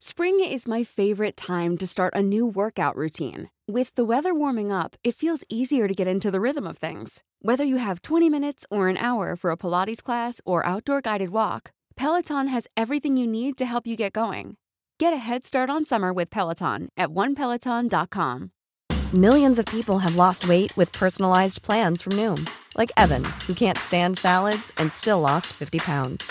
Spring is my favorite time to start a new workout routine. With the weather warming up, it feels easier to get into the rhythm of things. Whether you have 20 minutes or an hour for a Pilates class or outdoor guided walk, Peloton has everything you need to help you get going. Get a head start on summer with Peloton at onepeloton.com. Millions of people have lost weight with personalized plans from Noom, like Evan, who can't stand salads and still lost 50 pounds.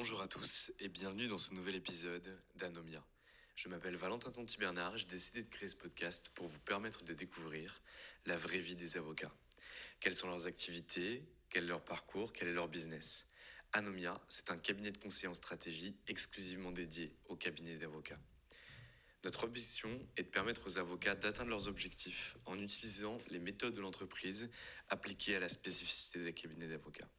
Bonjour à tous et bienvenue dans ce nouvel épisode d'Anomia. Je m'appelle Valentin Tonti-Bernard, j'ai décidé de créer ce podcast pour vous permettre de découvrir la vraie vie des avocats. Quelles sont leurs activités, quel est leur parcours, quel est leur business. Anomia, c'est un cabinet de conseil en stratégie exclusivement dédié aux cabinets d'avocats. Notre ambition est de permettre aux avocats d'atteindre leurs objectifs en utilisant les méthodes de l'entreprise appliquées à la spécificité des cabinets d'avocats.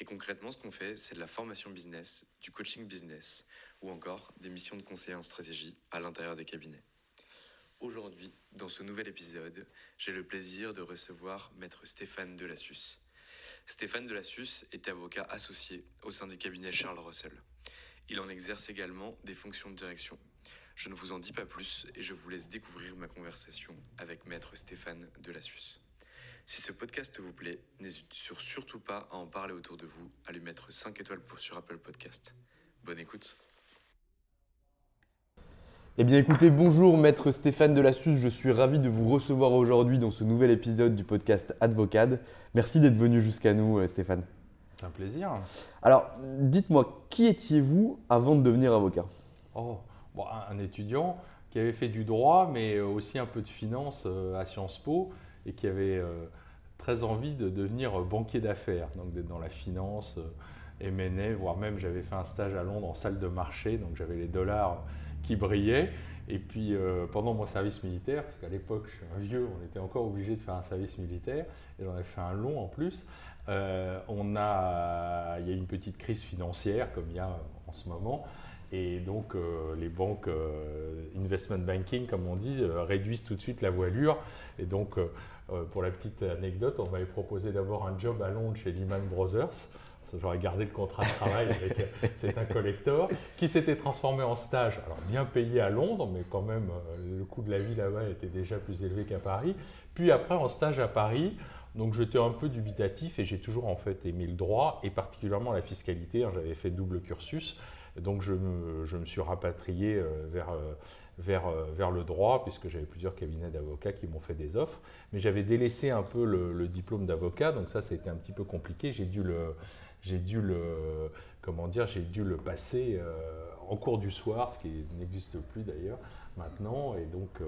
Et concrètement, ce qu'on fait, c'est de la formation business, du coaching business ou encore des missions de conseil en stratégie à l'intérieur des cabinets. Aujourd'hui, dans ce nouvel épisode, j'ai le plaisir de recevoir maître Stéphane Delassus. Stéphane Delassus est avocat associé au sein des cabinets Charles Russell. Il en exerce également des fonctions de direction. Je ne vous en dis pas plus et je vous laisse découvrir ma conversation avec maître Stéphane Delassus. Si ce podcast vous plaît, n'hésitez surtout pas à en parler autour de vous, à lui mettre 5 étoiles pour sur Apple Podcast. Bonne écoute. Eh bien écoutez, bonjour maître Stéphane Delassus, je suis ravi de vous recevoir aujourd'hui dans ce nouvel épisode du podcast Advocade. Merci d'être venu jusqu'à nous euh, Stéphane. C'est un plaisir. Alors dites-moi, qui étiez-vous avant de devenir avocat? Oh, bon, un étudiant qui avait fait du droit mais aussi un peu de finance euh, à Sciences Po et qui avait euh, très envie de devenir banquier d'affaires, donc d'être dans la finance, euh, M&A, voire même j'avais fait un stage à Londres en salle de marché, donc j'avais les dollars qui brillaient. Et puis euh, pendant mon service militaire, parce qu'à l'époque je suis un vieux, on était encore obligé de faire un service militaire, et j'en ai fait un long en plus, on a, il y a eu une petite crise financière comme il y a en ce moment. Et donc les banques investment banking, comme on dit, réduisent tout de suite la voilure. Et donc euh, pour la petite anecdote, on m'avait proposé d'abord un job à Londres chez Lehman Brothers. J'aurais gardé le contrat de travail avec euh, c'est un collector qui s'était transformé en stage, alors bien payé à Londres, mais quand même euh, le coût de la vie là-bas était déjà plus élevé qu'à Paris. Puis après en stage à Paris, donc j'étais un peu dubitatif et j'ai toujours en fait aimé le droit et particulièrement la fiscalité. Hein, j'avais fait double cursus, donc je me, suis rapatrié vers vers, euh, vers le droit, puisque j'avais plusieurs cabinets d'avocats qui m'ont fait des offres. Mais j'avais délaissé un peu le, diplôme d'avocat, donc ça, c'était un petit peu compliqué. J'ai dû le, j'ai dû le, comment dire, j'ai dû le passer euh, en cours du soir, ce qui n'existe plus d'ailleurs maintenant. Et donc, euh,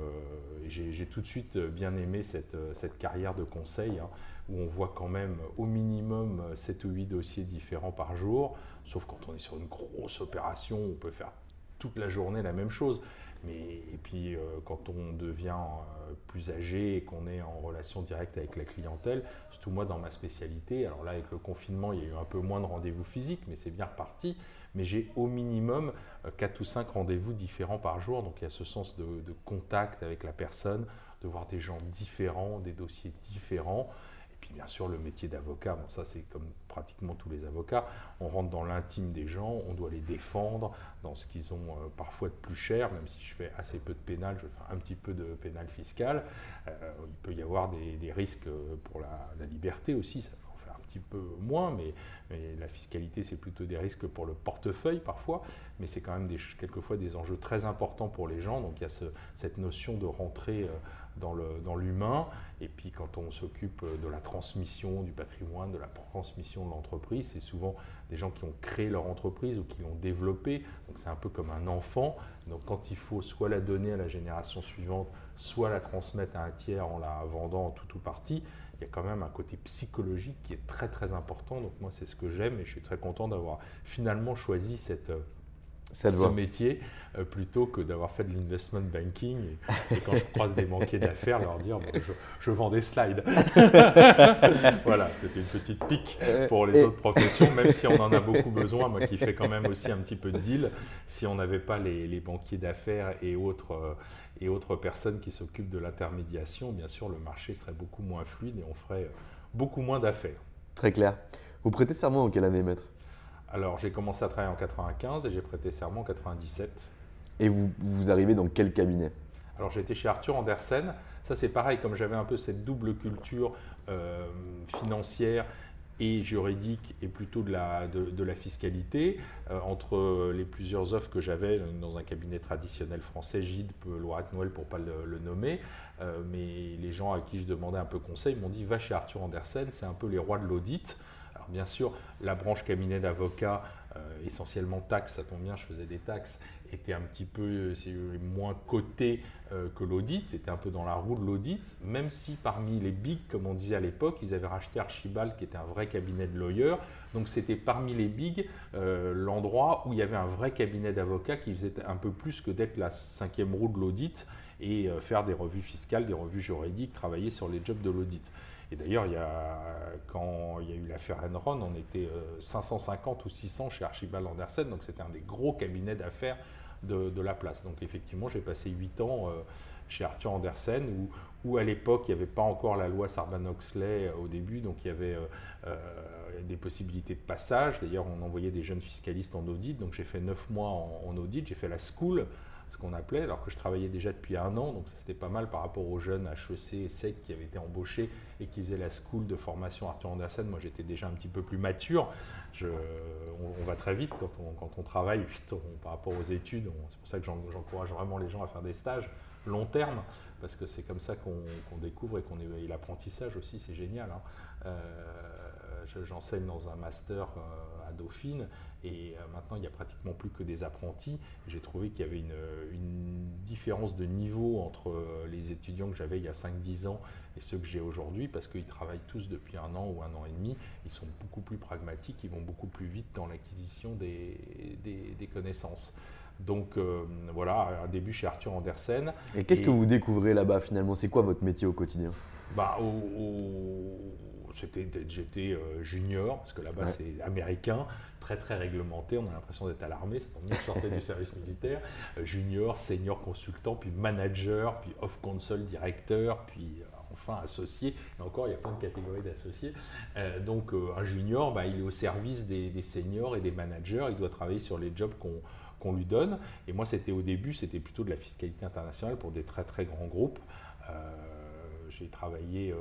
j'ai tout de suite bien aimé cette, cette carrière de conseil, hein, où on voit quand même au minimum 7 ou 8 dossiers différents par jour, sauf quand on est sur une grosse opération, on peut faire toute la journée la même chose. Mais, et puis euh, quand on devient euh, plus âgé et qu'on est en relation directe avec la clientèle, surtout moi dans ma spécialité, alors là avec le confinement il y a eu un peu moins de rendez-vous physiques, mais c'est bien reparti, mais j'ai au minimum 4 euh, ou 5 rendez-vous différents par jour, donc il y a ce sens de, contact avec la personne, de voir des gens différents, des dossiers différents. Puis bien sûr le métier d'avocat, bon ça c'est comme pratiquement tous les avocats, on rentre dans l'intime des gens, on doit les défendre dans ce qu'ils ont euh, parfois de plus cher, même si je fais assez peu de pénal, je fais un petit peu de pénal fiscal, euh, il peut y avoir des, risques pour la, liberté aussi, petit peu moins, mais, la fiscalité c'est plutôt des risques pour le portefeuille parfois, mais c'est quand même quelquefois des enjeux très importants pour les gens, donc il y a cette notion de rentrer dans l'humain. Et puis quand on s'occupe de la transmission du patrimoine, de la transmission de l'entreprise, c'est souvent des gens qui ont créé leur entreprise ou qui l'ont développée. Donc c'est un peu comme un enfant. Donc quand il faut soit la donner à la génération suivante, soit la transmettre à un tiers en la vendant en tout ou partie, il y a quand même un côté psychologique qui est très très important. Donc moi c'est ce que j'aime et je suis très content d'avoir finalement choisi cette ce métier euh, plutôt que d'avoir fait de l'investment banking et, quand je croise des banquiers d'affaires leur dire je, vends des slides. voilà, c'était une petite pique euh, pour les autres professions, même si on en a beaucoup besoin, moi qui fais quand même aussi un petit peu de deal, si on n'avait pas les, banquiers d'affaires et autres, euh, et autres personnes qui s'occupent de l'intermédiation, bien sûr le marché serait beaucoup moins fluide et on ferait beaucoup moins d'affaires. Très clair. Vous prêtez serment en quelle année, maître? Alors, j'ai commencé à travailler en 95 et j'ai prêté serment en 97. Et vous, vous arrivez dans quel cabinet? Alors, j'ai été chez Arthur Andersen. Ça, c'est pareil, comme j'avais un peu cette double culture euh, financière et juridique et plutôt de la, de, la fiscalité, euh, entre les plusieurs offres que j'avais dans un cabinet traditionnel français, GIDE, Loiret Noël pour ne pas le, nommer, euh, mais les gens à qui je demandais un peu conseil m'ont dit va chez Arthur Andersen, c'est un peu les rois de l'audit bien sûr, la branche cabinet d'avocats, euh, essentiellement taxes, ça tombe bien, je faisais des taxes, était un petit peu euh, moins coté euh, que l'audit, c'était un peu dans la roue de l'audit, même si parmi les big, comme on disait à l'époque, ils avaient racheté Archibald, qui était un vrai cabinet de lawyers. Donc c'était parmi les big l'endroit où il y avait un vrai cabinet d'avocats qui faisait un peu plus que d'être la cinquième roue de l'audit et faire des revues fiscales, des revues juridiques, travailler sur les jobs de l'audit. Et d'ailleurs, il y quand il y a eu l'affaire Enron, on était 550 euh, ou 600 chez Archibald Andersen, donc c'était un des gros cabinets d'affaires de, la place. Donc effectivement, j'ai passé 8 ans euh, chez Arthur Andersen, où, à l'époque, il n'y avait pas encore la loi Sarban-Oxley euh, au début, donc il y avait des possibilités de passage. D'ailleurs, on envoyait des jeunes fiscalistes en audit, donc j'ai fait 9 mois en audit, j'ai fait la school ce qu'on appelait, alors que je travaillais déjà depuis un an, donc c'était pas mal par rapport aux jeunes HEC et SEC qui avaient été embauchés et qui faisaient la school de formation Arthur Andersen. Moi, j'étais déjà un petit peu plus mature. on, va très vite quand on, quand on travaille par rapport aux études. C'est pour ça que j'encourage vraiment les gens à faire des stages long terme, parce que c'est comme ça qu'on découvre et qu'on est l'apprentissage aussi, c'est génial. Hein. Euh, j'enseigne dans un master euh, à Dauphine et euh, maintenant il n'y a pratiquement plus que des apprentis. J'ai trouvé qu'il y avait une, différence de niveau entre euh, les étudiants que j'avais il y a 5-10 ans et ceux que j'ai aujourd'hui parce qu'ils travaillent tous depuis un an ou un an et demi. Ils sont beaucoup plus pragmatiques, ils vont beaucoup plus vite dans l'acquisition des, des, connaissances. Donc voilà, un début chez Arthur Andersen. Et qu'est-ce que vous découvrez là-bas finalement? C'est quoi votre métier au quotidien? Bah, j'étais euh, junior, parce que là-bas c'est américain, très très réglementé, on a l'impression d'être à l'armée, c'est pour sortait du service militaire, euh, junior, senior consultant, puis manager, puis off console directeur, puis euh, enfin associé, et encore il y a plein de catégories d'associés. donc un junior, bah, il est au service des, seniors et des managers, il doit travailler sur les jobs qu'on lui donne. Et moi, c'était au début, c'était plutôt de la fiscalité internationale pour des très très grands groupes. j'ai travaillé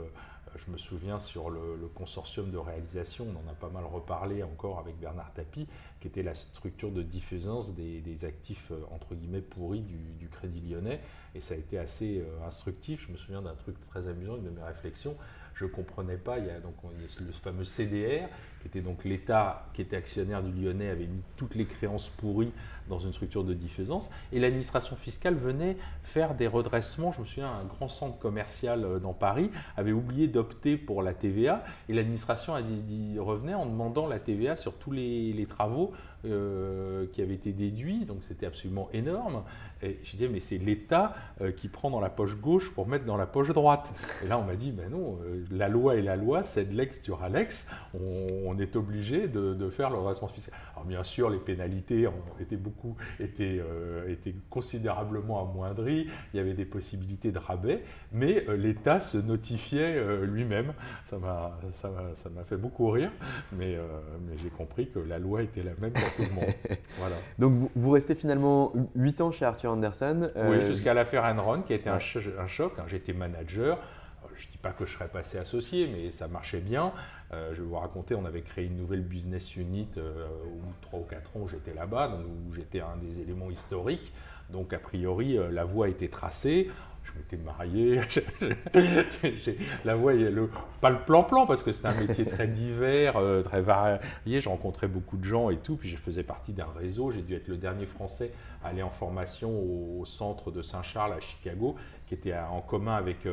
je me souviens sur le, consortium de réalisation, on en a pas mal reparlé encore avec Bernard Tapie, qui était la structure de diffusance des, actifs euh, entre guillemets pourris du, Crédit Lyonnais. Et ça a été assez euh, instructif. Je me souviens d'un truc très amusant, une de mes réflexions. Je ne comprenais pas, il y a donc le fameux CDR, qui était donc l'État qui était actionnaire du Lyonnais, avait mis toutes les créances pourries dans une structure de diffusance, et l'administration fiscale venait faire des redressements. Je me souviens, un grand centre commercial euh, dans Paris avait oublié d'opter pour la TVA, et l'administration revenait en demandant la TVA sur tous les, travaux euh, qui avaient été déduits, donc c'était absolument énorme. Et je disais, mais c'est l'État euh, qui prend dans la poche gauche pour mettre dans la poche droite. Et là, on m'a dit, ben non, la loi est la loi, c'est de l'ex, tu l'ex. On, on est obligé de, faire le redressement fiscal. Alors bien sûr, les pénalités ont été beaucoup, étaient, euh, étaient considérablement amoindries. Il y avait des possibilités de rabais, mais euh, l'État se notifiait euh, lui-même. Ça m'a, ça, m'a fait beaucoup rire, mais, mais j'ai compris que la loi était la même pour tout le monde. Voilà. Donc vous, vous, restez finalement 8 ans chez Arthur Anderson. oui, jusqu'à l'affaire Enron, qui a été un, un choc. Hein. J'étais manager je ne dis pas que je serais passé associé, mais ça marchait bien. Euh, je vais vous raconter, on avait créé une nouvelle business unit euh, où 3 ou 4 ans j'étais là-bas, où j'étais un des éléments historiques. Donc a priori, euh, la voie était tracée. Je j'étais marié, la voix, le, pas le plan-plan parce que c'était un métier très divers, euh, très varié. Je rencontrais beaucoup de gens et tout, puis je faisais partie d'un réseau. J'ai dû être le dernier Français à aller en formation au, centre de Saint-Charles à Chicago, qui était en commun avec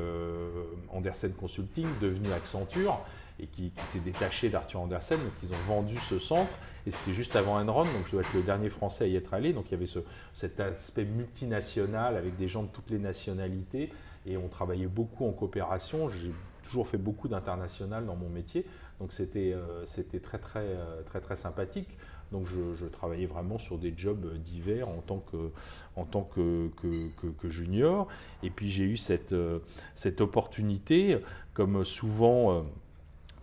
Andersen Consulting, devenu Accenture et qui, s'est détaché d'Arthur Andersen. Donc ils ont vendu ce centre et c'était juste avant Enron, donc je dois être le dernier Français à y être allé. Donc il y avait ce, cet aspect multinational avec des gens de toutes les nationalités et on travaillait beaucoup en coopération. J'ai toujours fait beaucoup d'international dans mon métier, donc c'était euh, très, très euh, très très sympathique. Donc je, travaillais vraiment sur des jobs divers en tant que, junior. Et puis j'ai eu euh, cette opportunité, comme souvent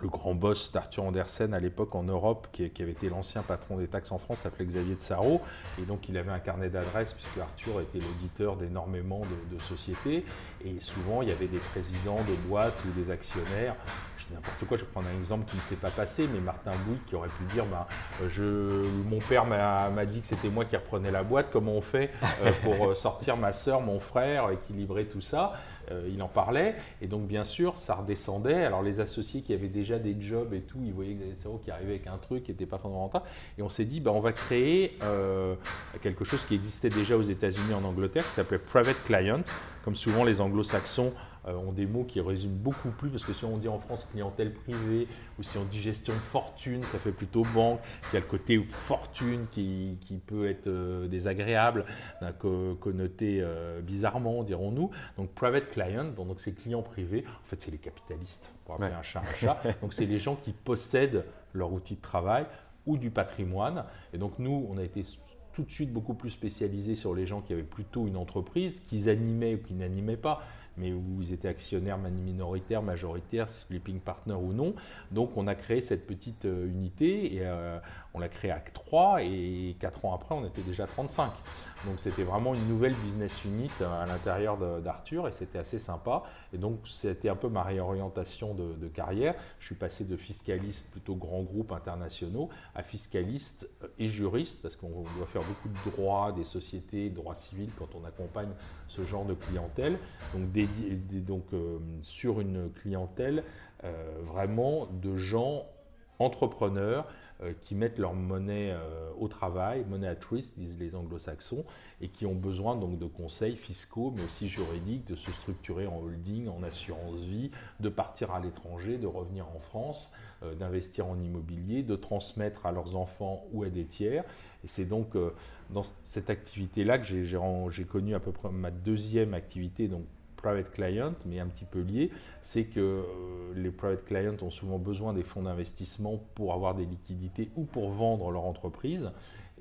le grand boss d'Arthur Andersen à l'époque en Europe, qui, avait été l'ancien patron des taxes en France, s'appelait Xavier de Sarro. Et donc il avait un carnet d'adresses, puisque Arthur était l'auditeur d'énormément de, sociétés. Et souvent, il y avait des présidents de boîtes ou des actionnaires. Je dis n'importe quoi, je vais prendre un exemple qui ne s'est pas passé, mais Martin Bouygues qui aurait pu dire je, Mon père m'a dit que c'était moi qui reprenais la boîte, comment on fait euh, pour euh, sortir ma soeur, mon frère, équilibrer tout ça? Euh, il en parlait, et donc bien sûr, ça redescendait. Alors les associés qui avaient déjà des jobs et tout, ils voyaient Xavier Sarro qui arrivait avec un truc qui n'était pas fondamental, et on s'est dit, bah, on va créer euh, quelque chose qui existait déjà aux États-Unis, en Angleterre, qui s'appelait Private Client, comme souvent les anglo-saxons ont des mots qui résument beaucoup plus, parce que si on dit en France clientèle privée, ou si on dit gestion de fortune, ça fait plutôt banque. Il y a le côté fortune qui, qui peut être euh, désagréable, connoté euh, bizarrement, dirons-nous. Donc private client, donc c'est clients privés, en fait c'est les capitalistes, pour appeler un chat un chat. donc c'est les gens qui possèdent leur outil de travail ou du patrimoine. Et donc nous, on a été tout de suite beaucoup plus spécialisés sur les gens qui avaient plutôt une entreprise, qu'ils animaient ou qui n'animaient pas mais où ils étaient actionnaires minoritaires, majoritaires, sleeping partner ou non. Donc on a créé cette petite euh, unité et euh, on l'a créée à 3 et 4 ans après on était déjà 35. Donc c'était vraiment une nouvelle business unit euh, à l'intérieur d'Arthur et c'était assez sympa. Et donc c'était un peu ma réorientation de, carrière. Je suis passé de fiscaliste plutôt grand groupe internationaux à fiscaliste et juriste parce qu'on doit faire beaucoup de droits des sociétés, droits civils quand on accompagne ce genre de clientèle. Donc euh, sur une clientèle euh, vraiment de gens entrepreneurs euh, qui mettent leur monnaie au travail, monnaie at risk, disent les anglo-saxons, et qui ont besoin donc de conseils fiscaux, mais aussi juridiques, de se structurer en holding, en assurance vie, de partir à l'étranger, de revenir en France, d'investir en immobilier, de transmettre à leurs enfants ou à des tiers. Et c'est donc dans cette activité-là que j'ai connu à peu près ma deuxième activité, donc private client, mais un petit peu lié, c'est que euh, les private clients ont souvent besoin des fonds d'investissement pour avoir des liquidités ou pour vendre leur entreprise.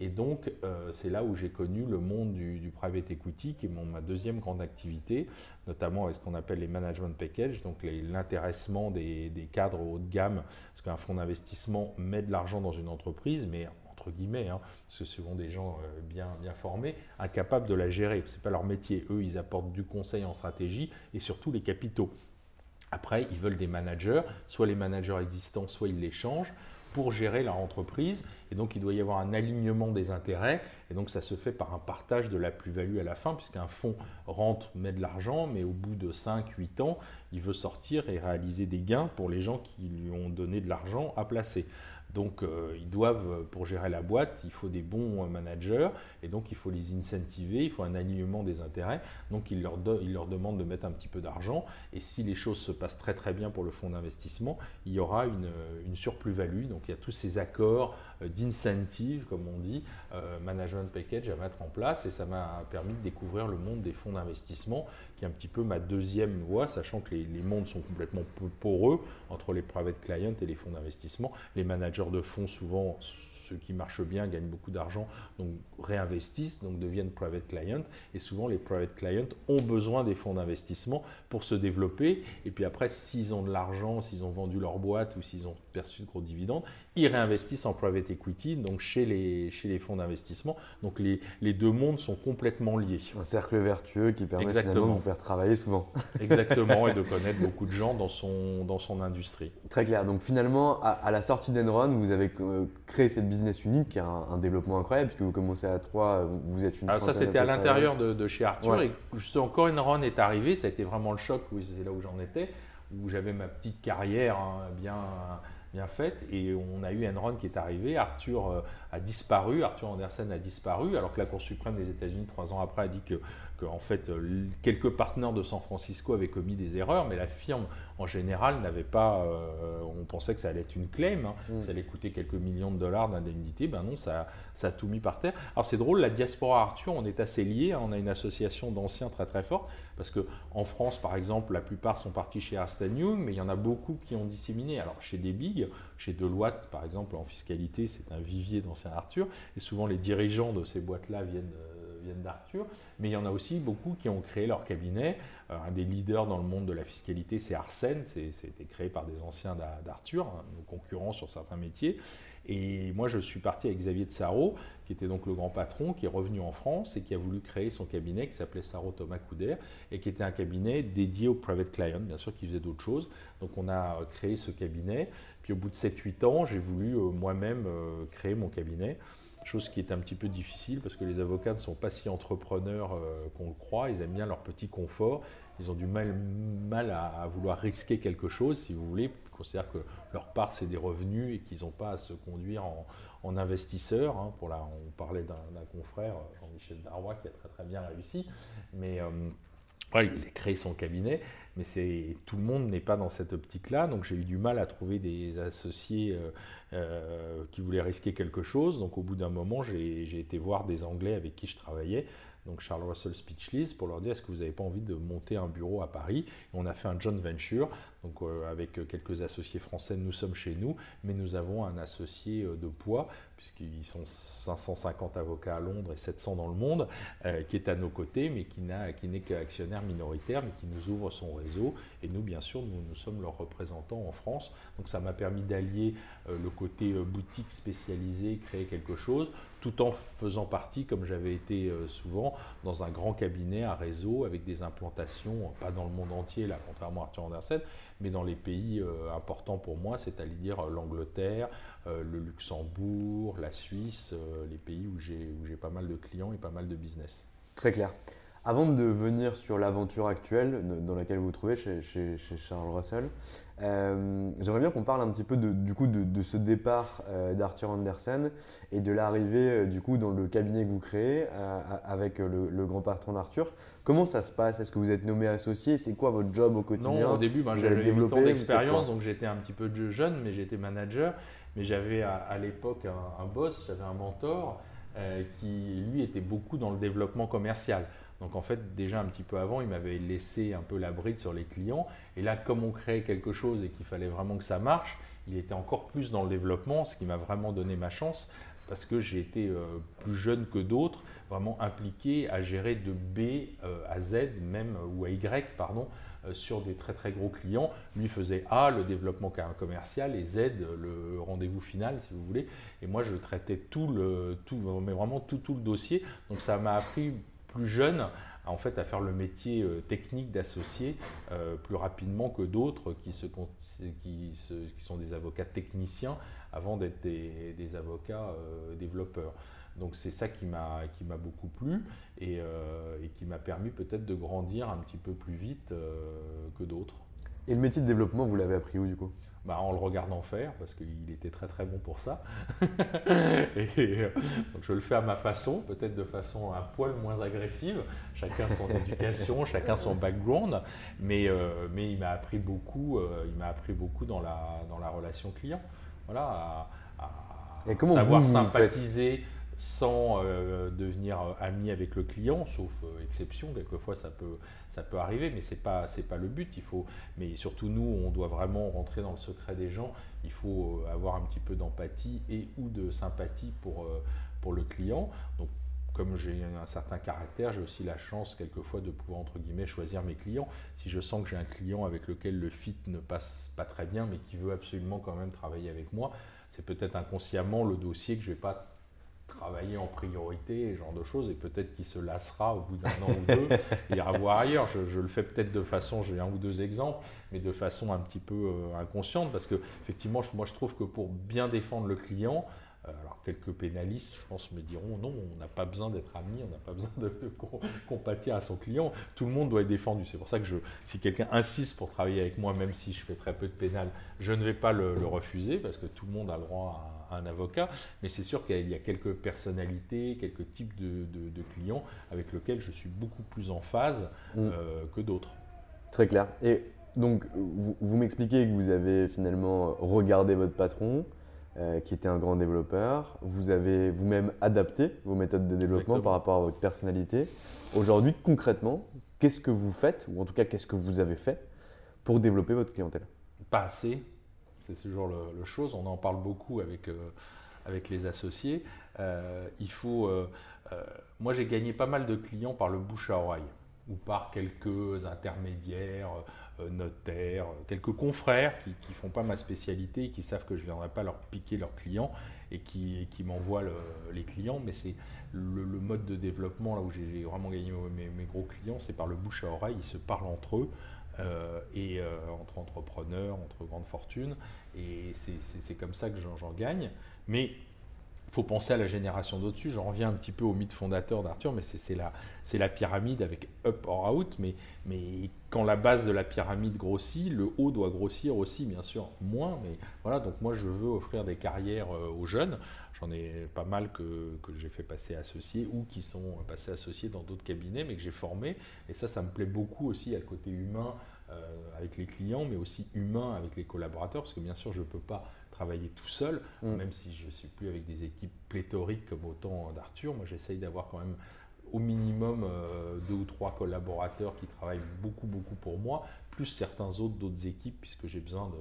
Et donc, euh, c'est là où j'ai connu le monde du, private equity, qui est mon, ma deuxième grande activité, notamment avec ce qu'on appelle les management packages, donc l'intéressement des, des, cadres haut de gamme, parce qu'un fonds d'investissement met de l'argent dans une entreprise, mais guillemets, hein, parce que des gens euh, bien, bien formés, incapables de la gérer. Ce n'est pas leur métier. Eux, ils apportent du conseil en stratégie et surtout les capitaux. Après, ils veulent des managers, soit les managers existants, soit ils les changent pour gérer leur entreprise. Et donc, il doit y avoir un alignement des intérêts. Et donc, ça se fait par un partage de la plus-value à la fin, puisqu'un fonds rentre, met de l'argent, mais au bout de 5-8 ans, il veut sortir et réaliser des gains pour les gens qui lui ont donné de l'argent à placer. Donc euh, ils doivent, pour gérer la boîte, il faut des bons managers et donc il faut les incentiver, il faut un alignement des intérêts. Donc ils leur, il leur demandent de mettre un petit peu d'argent et si les choses se passent très très bien pour le fonds d'investissement, il y aura une, une surplus-value. Donc il y a tous ces accords euh, d'incentive, comme on dit, euh, management package à mettre en place et ça m'a permis de découvrir le monde des fonds d'investissement un petit peu ma deuxième voie, sachant que les, les mondes sont complètement poreux entre les private clients et les fonds d'investissement. Les managers de fonds, souvent, ceux qui marchent bien gagnent beaucoup d'argent, donc réinvestissent, donc deviennent private clients. Et souvent, les private clients ont besoin des fonds d'investissement pour se développer. Et puis après, s'ils ont de l'argent, s'ils ont vendu leur boîte ou s'ils ont perçu de gros dividendes, ils réinvestissent en private equity, donc chez les, chez les fonds d'investissement. Donc les, les, deux mondes sont complètement liés. Un cercle vertueux qui permet Exactement. de vous faire travailler souvent. Exactement, et de connaître beaucoup de gens dans son, dans son industrie. Très clair. Donc finalement, à, la sortie d'Enron, vous avez euh, créé cette business unit qui a un, développement incroyable, parce que vous commencez à 3, vous, êtes une ah, Ça, c'était à l'intérieur de, chez Arthur. Et juste encore une run est arrivée, ça a été vraiment le choc, c'est là où j'en étais, où j'avais ma petite carrière hein, bien bien faite. Et on a eu Enron qui est arrivé. Arthur euh, a disparu. Arthur Andersen a disparu. Alors que la Cour suprême des États-Unis, trois ans après, a dit que, en fait, euh, quelques partenaires de San Francisco avaient commis des erreurs, mais la firme en général n'avait pas. Euh, on pensait que ça allait être une claim, hein. mm. ça allait coûter quelques millions de dollars d'indemnité. Ben non, ça, ça, a tout mis par terre. Alors c'est drôle, la diaspora Arthur, on est assez liés. Hein. on a une association d'anciens très très forte parce que en France, par exemple, la plupart sont partis chez Aston Young, mais il y en a beaucoup qui ont disséminé. Alors chez des big, chez Deloitte, par exemple, en fiscalité, c'est un vivier d'anciens Arthur, et souvent les dirigeants de ces boîtes-là viennent euh, viennent d'Arthur, mais il y en a aussi beaucoup qui ont créé leur cabinet. Un des leaders dans le monde de la fiscalité, c'est Arsène, c'était créé par des anciens d'Arthur, nos concurrents sur certains métiers. Et moi, je suis parti avec Xavier de Sarro, qui était donc le grand patron, qui est revenu en France et qui a voulu créer son cabinet qui s'appelait Sarro Thomas Couder et qui était un cabinet dédié aux private clients, bien sûr, qui faisait d'autres choses. Donc, on a créé ce cabinet. Puis, au bout de 7-8 ans, j'ai voulu euh, moi-même euh, créer mon cabinet chose qui est un petit peu difficile parce que les avocats ne sont pas si entrepreneurs euh, qu'on le croit, ils aiment bien leur petit confort, ils ont du mal, à, vouloir risquer quelque chose, si vous voulez, considèrent que leur part c'est des revenus et qu'ils n'ont pas à se conduire en, en investisseur. Hein. pour la, on parlait d'un confrère, Jean-Michel Darrois, qui a très très bien réussi, mais... Euh, il a créé son cabinet, mais tout le monde n'est pas dans cette optique-là. Donc j'ai eu du mal à trouver des associés euh, euh, qui voulaient risquer quelque chose. Donc au bout d'un moment, j'ai été voir des Anglais avec qui je travaillais donc Charles Russell Speechless, pour leur dire est-ce que vous n'avez pas envie de monter un bureau à Paris? On a fait un joint venture, donc euh, avec quelques associés français, nous sommes chez nous, mais nous avons un associé euh, de poids, puisqu'ils sont 550 avocats à Londres et 700 dans le monde, qui est à nos côtés, mais qui n'est qu'actionnaire minoritaire, mais qui nous ouvre son réseau. Et nous, bien sûr, nous, sommes leurs représentants en France. Donc ça m'a permis d'allier le boutique spécialisée, créer quelque chose, tout en faisant partie, comme j'avais été euh, souvent, dans un grand cabinet à réseau avec des implantations, pas dans le monde entier, là, contrairement à Arthur Andersen, mais dans les pays euh, importants pour moi, c'est-à-dire euh, l'Angleterre, le Luxembourg, la Suisse, les pays où j'ai pas mal de clients et pas mal de business. Très clair. Avant de venir sur l'aventure actuelle dans laquelle vous vous trouvez chez, Charles Russell, euh, j'aimerais bien qu'on parle un petit peu de, du coup de, ce départ euh, d'Arthur Andersen et de l'arrivée euh, du coup dans le cabinet que vous créez avec le, grand patron d'Arthur. Comment ça se passe? Est-ce que vous êtes nommé associé? C'est quoi votre job au quotidien? Non, au début, ben, j'avais 8 ans d'expérience, donc j'étais un petit peu jeune, mais j'étais manager. Mais j'avais à, l'époque un, un, boss, j'avais un mentor qui lui était beaucoup dans le développement commercial. Donc en fait, déjà un petit peu avant, il m'avait laissé un peu la bride sur les clients. Et là, comme on créait quelque chose et qu'il fallait vraiment que ça marche, il était encore plus dans le développement, ce qui m'a vraiment donné ma chance parce que j'ai été euh, plus jeune que d'autres, vraiment impliqué à gérer de B euh, à Z, même ou à Y, pardon, euh, sur des très très gros clients. Lui faisait A, le développement commercial, et Z, le rendez-vous final, si vous voulez. Et moi, je traitais tout le, tout, mais vraiment tout, tout le dossier. Donc ça m'a appris plus jeunes en fait à faire le métier euh, technique d'associé euh, plus rapidement que d'autres qui, sont des avocats techniciens avant d'être des, avocats euh, développeurs. Donc c'est ça qui m'a beaucoup plu et, et qui m'a permis peut-être de grandir un petit peu plus vite que d'autres. Et le métier de développement, vous l'avez appris où du coup? Bah, en le regardant faire, parce qu'il était très très bon pour ça. et, euh, donc je le fais à ma façon, peut-être de façon un poil moins agressive. Chacun son éducation, chacun son background, mais, euh, mais il m'a appris beaucoup. Euh, il m'a appris beaucoup dans la dans la relation client. Voilà, à, savoir sympathiser sans euh, devenir euh, ami avec le client, sauf euh, exception, quelquefois ça peut, ça peut arriver, mais ce n'est pas, pas le but. Il faut, mais surtout nous, on doit vraiment rentrer dans le secret des gens, il faut avoir un petit peu d'empathie et ou de sympathie pour, pour le client. Donc, comme j'ai un certain caractère, j'ai aussi la chance quelquefois de pouvoir entre guillemets choisir mes clients. Si je sens que j'ai un client avec lequel le fit ne passe pas très bien, mais qui veut absolument quand même travailler avec moi, c'est peut-être inconsciemment le dossier que je vais pas travailler en priorité, genre de choses, et peut-être qu'il se lassera au bout d'un an ou deux, et ira voir ailleurs. Je, le fais peut-être de façon, j'ai un ou deux exemples, mais de façon un petit peu euh, inconsciente, parce que effectivement, moi je trouve que pour bien défendre le client, alors quelques pénalistes, je pense, me diront non, on n'a pas besoin d'être ami, on n'a pas besoin de, compatir à son client. Tout le monde doit être défendu. C'est pour ça que je, si quelqu'un insiste pour travailler avec moi, même si je fais très peu de pénal, je ne vais pas le, refuser parce que tout le monde a le droit à, un avocat. Mais c'est sûr qu'il y a quelques personnalités, quelques types de, clients avec lesquels je suis beaucoup plus en phase mm. euh, que d'autres. Très clair. Et donc, vous, vous m'expliquez que vous avez finalement regardé votre patron, euh, qui était un grand développeur. Vous avez vous-même adapté vos méthodes de développement par rapport à votre personnalité. Aujourd'hui, concrètement, qu'est-ce que vous faites, ou en tout cas, qu'est-ce que vous avez fait pour développer votre clientèle? Pas assez. C'est toujours le, le, chose. On en parle beaucoup avec, euh, avec les associés. Euh, il faut. moi, j'ai gagné pas mal de clients par le bouche à oreille ou par quelques intermédiaires, notaires, quelques confrères qui ne font pas ma spécialité qui savent que je ne viendrai pas leur piquer leurs clients et qui, qui m'envoient les clients. Mais c'est le, mode de développement là où j'ai vraiment gagné mes, gros clients, c'est par le bouche à oreille. Ils se parlent entre eux. Euh, et euh, entre entrepreneurs, entre grandes fortunes, et c'est comme ça que j'en gagne. Mais faut penser à la génération d'au-dessus. J'en reviens un petit peu au mythe fondateur d'Arthur, mais c'est la, pyramide avec up or out. Mais, quand la base de la pyramide grossit, le haut doit grossir aussi, bien sûr, moins. Mais voilà, donc moi, je veux offrir des carrières euh, aux jeunes. J'en ai pas mal que, que j'ai fait passer associés ou qui sont passés associés dans d'autres cabinets, mais que j'ai formés. Et ça, ça me plaît beaucoup aussi à côté humain euh, avec les clients, mais aussi humain avec les collaborateurs, parce que bien sûr, je ne peux pas travailler tout seul, mm. même si je ne suis plus avec des équipes pléthoriques comme au temps d'Arthur. Moi, j'essaye d'avoir quand même au minimum euh, deux ou trois collaborateurs qui travaillent beaucoup, beaucoup pour moi, plus certains autres d'autres équipes, puisque j'ai besoin de,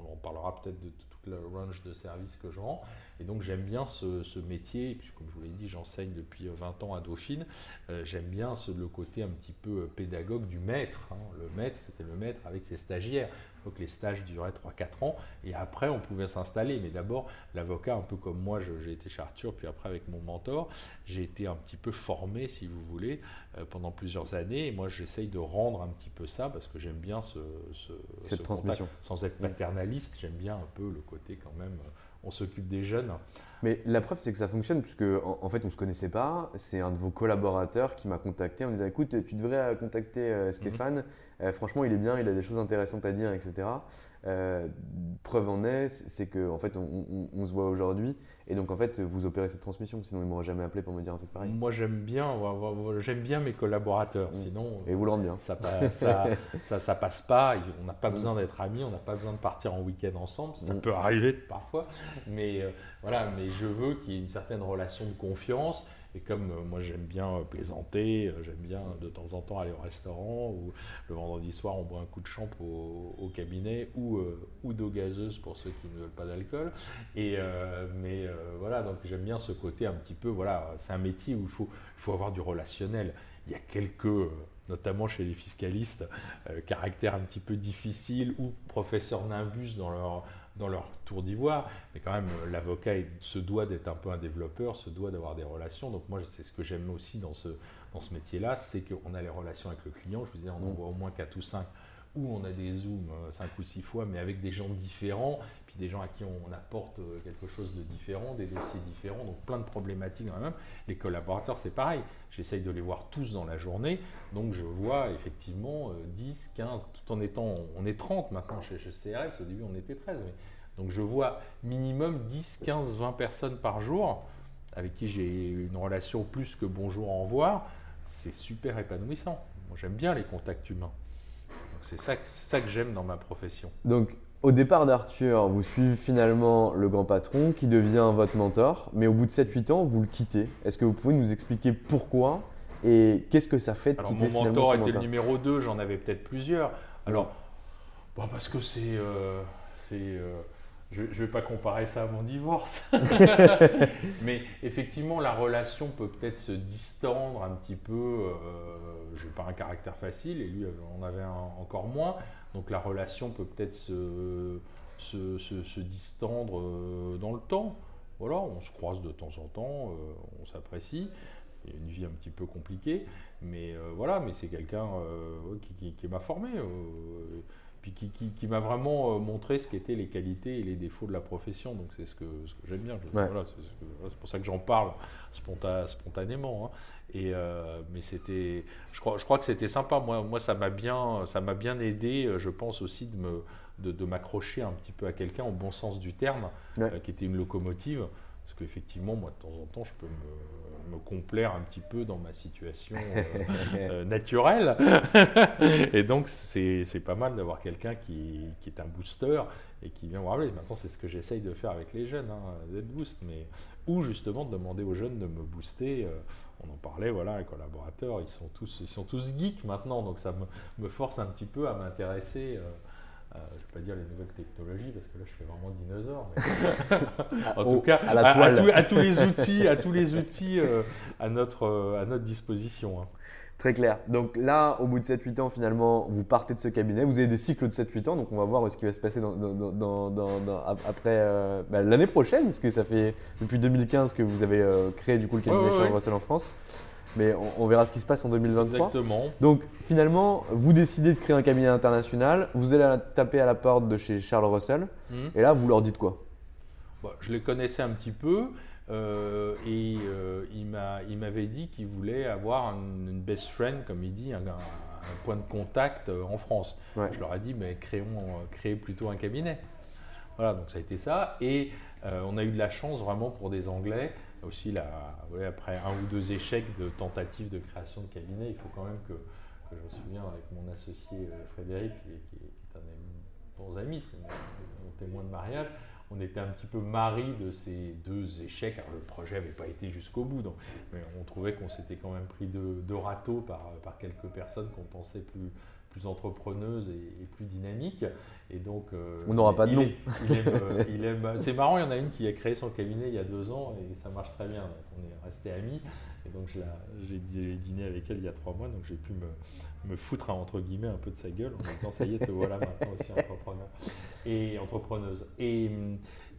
on en parlera peut-être de toute la range de services que je rends. Et donc j'aime bien ce, métier, puis, comme je vous l'ai dit, j'enseigne depuis 20 ans à Dauphine, euh, j'aime bien ce, le côté un petit peu euh, pédagogue du maître. Hein. Le maître, c'était le maître avec ses stagiaires. Que les stages duraient 3-4 ans, et après on pouvait s'installer. Mais d'abord, l'avocat, un peu comme moi, j'ai été chez Arthur, puis après avec mon mentor, j'ai été un petit peu formé, si vous voulez, euh, pendant plusieurs années. Et moi, j'essaye de rendre un petit peu ça, parce que j'aime bien ce, cette transmission. sans être paternaliste, j'aime bien un peu le côté quand même on s'occupe des jeunes. Mais la preuve, c'est que ça fonctionne, puisque en, fait, on ne se connaissait pas. C'est un de vos collaborateurs qui m'a contacté en disant Écoute, tu devrais contacter euh, mhm. Stéphane. Euh, franchement, il est bien, il a des choses intéressantes à dire, etc. Euh, preuve en est, c'est qu'en en fait, on, se voit aujourd'hui et donc en fait, vous opérez cette transmission. Sinon, ils m'auraient jamais appelé pour me dire un truc pareil. Moi, j'aime bien, j'aime bien mes collaborateurs. Mm. Sinon, et vous le rendez bien. Ça, ça, ça, ça, passe pas. On n'a pas mm. besoin d'être amis, on n'a pas besoin de partir en week-end ensemble. Ça mm. peut arriver parfois, mais euh, voilà. Mais je veux qu'il y ait une certaine relation de confiance et comme euh, moi j'aime bien euh, plaisanter, euh, j'aime bien de temps en temps aller au restaurant ou le vendredi soir on boit un coup de champ au, cabinet ou, ou d'eau gazeuse pour ceux qui ne veulent pas d'alcool. Et mais voilà donc j'aime bien ce côté un petit peu voilà c'est un métier où il faut, faut avoir du relationnel. Il y a quelques notamment chez les fiscalistes, caractère un petit peu difficile ou professeur nimbus dans leur, dans leur tour d'ivoire, mais quand même l'avocat se doit d'être un peu un développeur, se doit d'avoir des relations. Donc moi c'est ce que j'aime aussi dans ce, dans ce métier-là, c'est qu'on a les relations avec le client. Je vous disais, on en mm. voit au moins 4 ou 5 ou on a des zooms 5 euh, ou 6 fois, mais avec des gens différents, des gens à qui on apporte euh, quelque chose de différent, des dossiers différents, donc plein de problématiques dans même. Les collaborateurs, c'est pareil. J'essaye de les voir tous dans la journée, donc je vois effectivement 10, euh, 15, tout en étant, on est 30 maintenant chez, CRS, au début on était 13, mais donc je vois minimum 10, 15, 20 personnes par jour avec qui j'ai une relation plus que bonjour, au revoir. C'est super épanouissant. J'aime bien les contacts humains. C'est ça, ça que j'aime dans ma profession. Donc au départ d'Arthur, vous suivez finalement le grand patron qui devient votre mentor, mais au bout de 7-8 ans, vous le quittez. Est-ce que vous pouvez nous expliquer pourquoi et qu'est-ce que ça fait de Alors, quitter mon mentor était le numéro 2, j'en avais peut-être plusieurs. Alors, bah, parce que c'est... Euh, euh, je ne vais pas comparer ça à mon divorce. Mais effectivement, la relation peut peut-être se distendre un petit peu. Euh, je n'ai pas un caractère facile et lui en avait encore moins. Donc la relation peut peut-être se, se, distendre euh, dans le temps. Voilà, on se croise de temps en temps, euh, on s'apprécie. Il y a une vie un petit peu compliquée, mais voilà, mais c'est quelqu'un qui, qui m'a formé puis qui, m'a vraiment montré ce qu'étaient les qualités et les défauts de la profession. Donc c'est ce que, j'aime bien. c'est pour ça que j'en parle spontanément. Hein. Et, mais c'était, je crois, je crois que c'était sympa. Moi, moi ça m'a bien, ça m'a bien aidé. Je pense aussi de me, de, m'accrocher un petit peu à quelqu'un au bon sens du terme, qui était une locomotive. Parce qu'effectivement, moi, de temps en temps, je peux me, complaire un petit peu dans ma situation euh, euh, naturelle. et donc, c'est pas mal d'avoir quelqu'un qui, est un booster et qui vient me rappeler. Maintenant, c'est ce que j'essaye de faire avec les jeunes, hein, d'être boost. Mais, ou justement de demander aux jeunes de me booster. Euh, on en parlait, voilà, les collaborateurs, ils sont tous, ils sont tous geeks maintenant, donc ça me, force un petit peu à m'intéresser euh, je ne vais pas dire les nouvelles technologies parce que là je fais vraiment dinosaure. en tout cas, à, tous les outils, à tous les outils euh, à, notre, euh, à notre disposition. Hein. Très clair. Donc là, au bout de 7-8 ans, finalement, vous partez de ce cabinet. Vous avez des cycles de 7-8 ans, donc on va voir ce qui va se passer après bah, l'année prochaine, parce que ça fait depuis 2015 que vous avez créé du coup le cabinet Charles Russell en France mais on, verra ce qui se passe en 2023. Exactement. Donc finalement, vous décidez de créer un cabinet international, vous allez taper à la porte de chez Charles Russell, hmm. et là, vous leur dites quoi? Bah, Je les connaissais un petit peu, euh, et euh, il m'avait dit qu'il voulait avoir une best friend, comme il dit, un, point de contact euh, en France. Je leur ai dit, mais créons, créez plutôt un cabinet. Voilà, donc ça a été ça. Et on a eu de la chance vraiment pour des Anglais aussi, après un ou deux échecs de tentatives de création de cabinet, il faut quand même que, je me souviens avec mon associé euh, Frédéric, qui, est un de mes bons amis, c'est mon, témoin de mariage, on était un petit peu mari de ces deux échecs. Alors le projet n'avait pas été jusqu'au bout, mais on trouvait qu'on s'était quand même pris de, de râteaux par, par quelques personnes qu'on pensait plus, plus entrepreneuse et, plus dynamique. Et donc, euh, on n'aura pas de nom. Euh, il aime, c'est marrant, il y en a une qui a créé son cabinet il y a deux ans et ça marche très bien. on est restés amis. Et donc, j'ai dîné avec elle il y a trois mois, donc j'ai pu me, me, foutre entre guillemets un peu de sa gueule en disant ça y est, te voilà maintenant aussi entrepreneur et entrepreneuse. Et,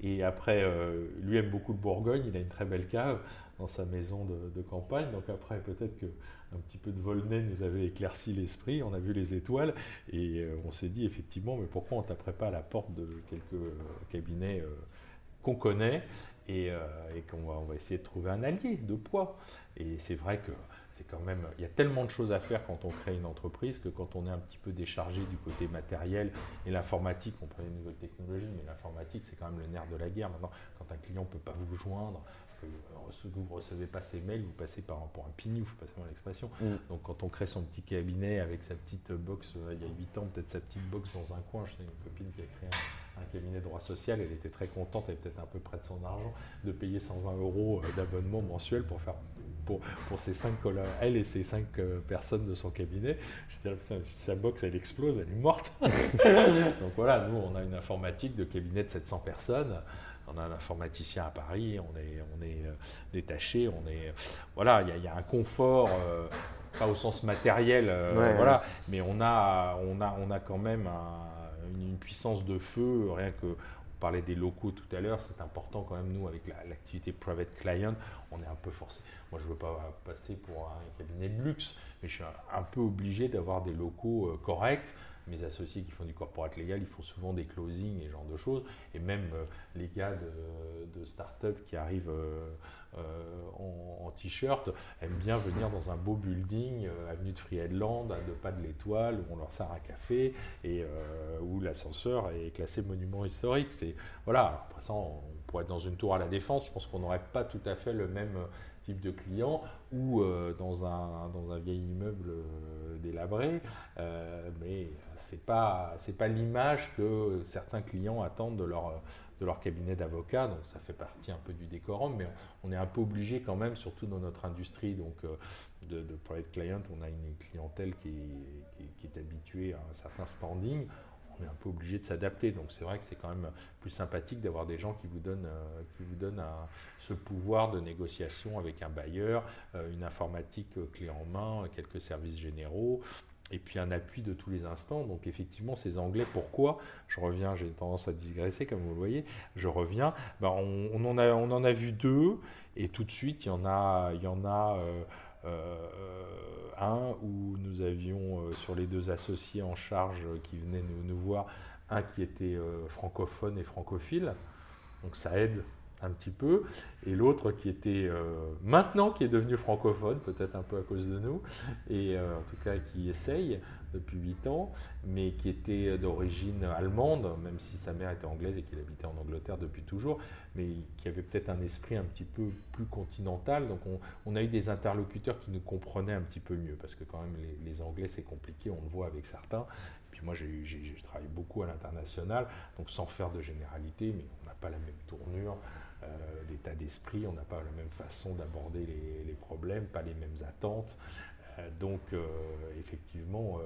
et après, euh, lui aime beaucoup le Bourgogne, il a une très belle cave dans sa maison de, de campagne. Donc après, peut-être que un petit peu de Volney nous avait éclairci l'esprit, on a vu les étoiles et euh, on s'est dit effectivement, mais pourquoi on ne taperait pas à la porte de quelques euh, cabinets euh, qu'on connaît et, qu'on va, essayer de trouver un allié de poids. Et c'est vrai que c'est quand même, il y a tellement de choses à faire quand on crée une entreprise que quand on est un petit peu déchargé du côté matériel et l'informatique, on prend les nouvelles technologies, mais l'informatique c'est quand même le nerf de la guerre. Maintenant, quand un client ne peut pas vous joindre, vous ne recevez pas ses mails, vous passez par, pour un pignou, vous passez par l'expression. Mm. Donc quand on crée son petit cabinet avec sa petite box, euh, il y a 8 ans, peut-être sa petite box dans un coin, j'ai une copine qui a créé un, cabinet de droit social, elle était très contente, elle était peut-être un peu près de son argent, de payer 120 euros euh, d'abonnement mensuel pour faire pour, pour ses cinq elle et ses cinq euh, personnes de son cabinet. Je si sa box elle explose, elle est morte. Donc voilà, nous on a une informatique de cabinet de 700 personnes on a un informaticien à Paris, on est, on est euh, détaché, on est, voilà, il y, a un confort, euh, pas au sens matériel, euh, voilà, mais on a, on a, on a quand même une, puissance de feu, rien que on parlait des locaux tout à l'heure, c'est important quand même, nous, avec l'activité private client, on est un peu forcé. Moi, je ne veux pas passer pour un cabinet de luxe, mais je suis un peu obligé d'avoir des locaux corrects mes associés qui font du corporate légal, ils font souvent des closings et ce genre de choses. Et même euh, les gars de, start-up qui arrivent euh, euh, en, t-shirt aiment bien venir dans un beau building, avenue de Friedland, à deux pas de l'étoile, où on leur sert un café et où l'ascenseur est classé monument historique. C'est, voilà, après ça, on pourrait être dans une tour à la défense, je pense qu'on n'aurait pas tout à fait le même de client ou dans, un, dans un vieil immeuble délabré, mais c'est pas c'est pas l'image que certains clients attendent de leur de leur cabinet d'avocat, donc ça fait partie un peu du décorum, mais on est un peu obligé quand même, surtout dans notre industrie. Donc euh, de, de private client, on a une clientèle qui est, qui, est, habituée à un certain standing, on est un peu obligé de s'adapter. Donc c'est vrai que c'est quand même plus sympathique d'avoir des gens qui vous donnent, euh, qui vous donnent ce pouvoir de négociation avec un bailleur, euh, une informatique clé en main, quelques services généraux, et puis un appui de tous les instants. Donc effectivement, ces Anglais, pourquoi Je reviens, j'ai tendance à digresser comme vous le voyez, je reviens, ben, on, en a, on en a vu deux, et tout de suite, il y en a, il y en a euh, un où nous avions sur les deux associés en charge qui venaient nous, nous voir, un qui était francophone et francophile, donc ça aide un petit peu, et l'autre qui était euh, maintenant qui est devenu francophone, peut-être un peu à cause de nous, et euh, en tout cas qui essaye depuis 8 ans, mais qui était d'origine allemande, même si sa mère était anglaise et qu'il habitait en Angleterre depuis toujours, mais qui avait peut-être un esprit un petit peu plus continental. Donc on, a eu des interlocuteurs qui nous comprenaient un petit peu mieux, parce que quand même les, les Anglais c'est compliqué, on le voit avec certains. Puis moi j'ai travaillé beaucoup à l'international, donc sans faire de généralité, mais on n'a pas la même tournure. Euh, d'état d'esprit, on n'a pas la même façon d'aborder les, problèmes, pas les mêmes attentes. Euh, donc euh, effectivement,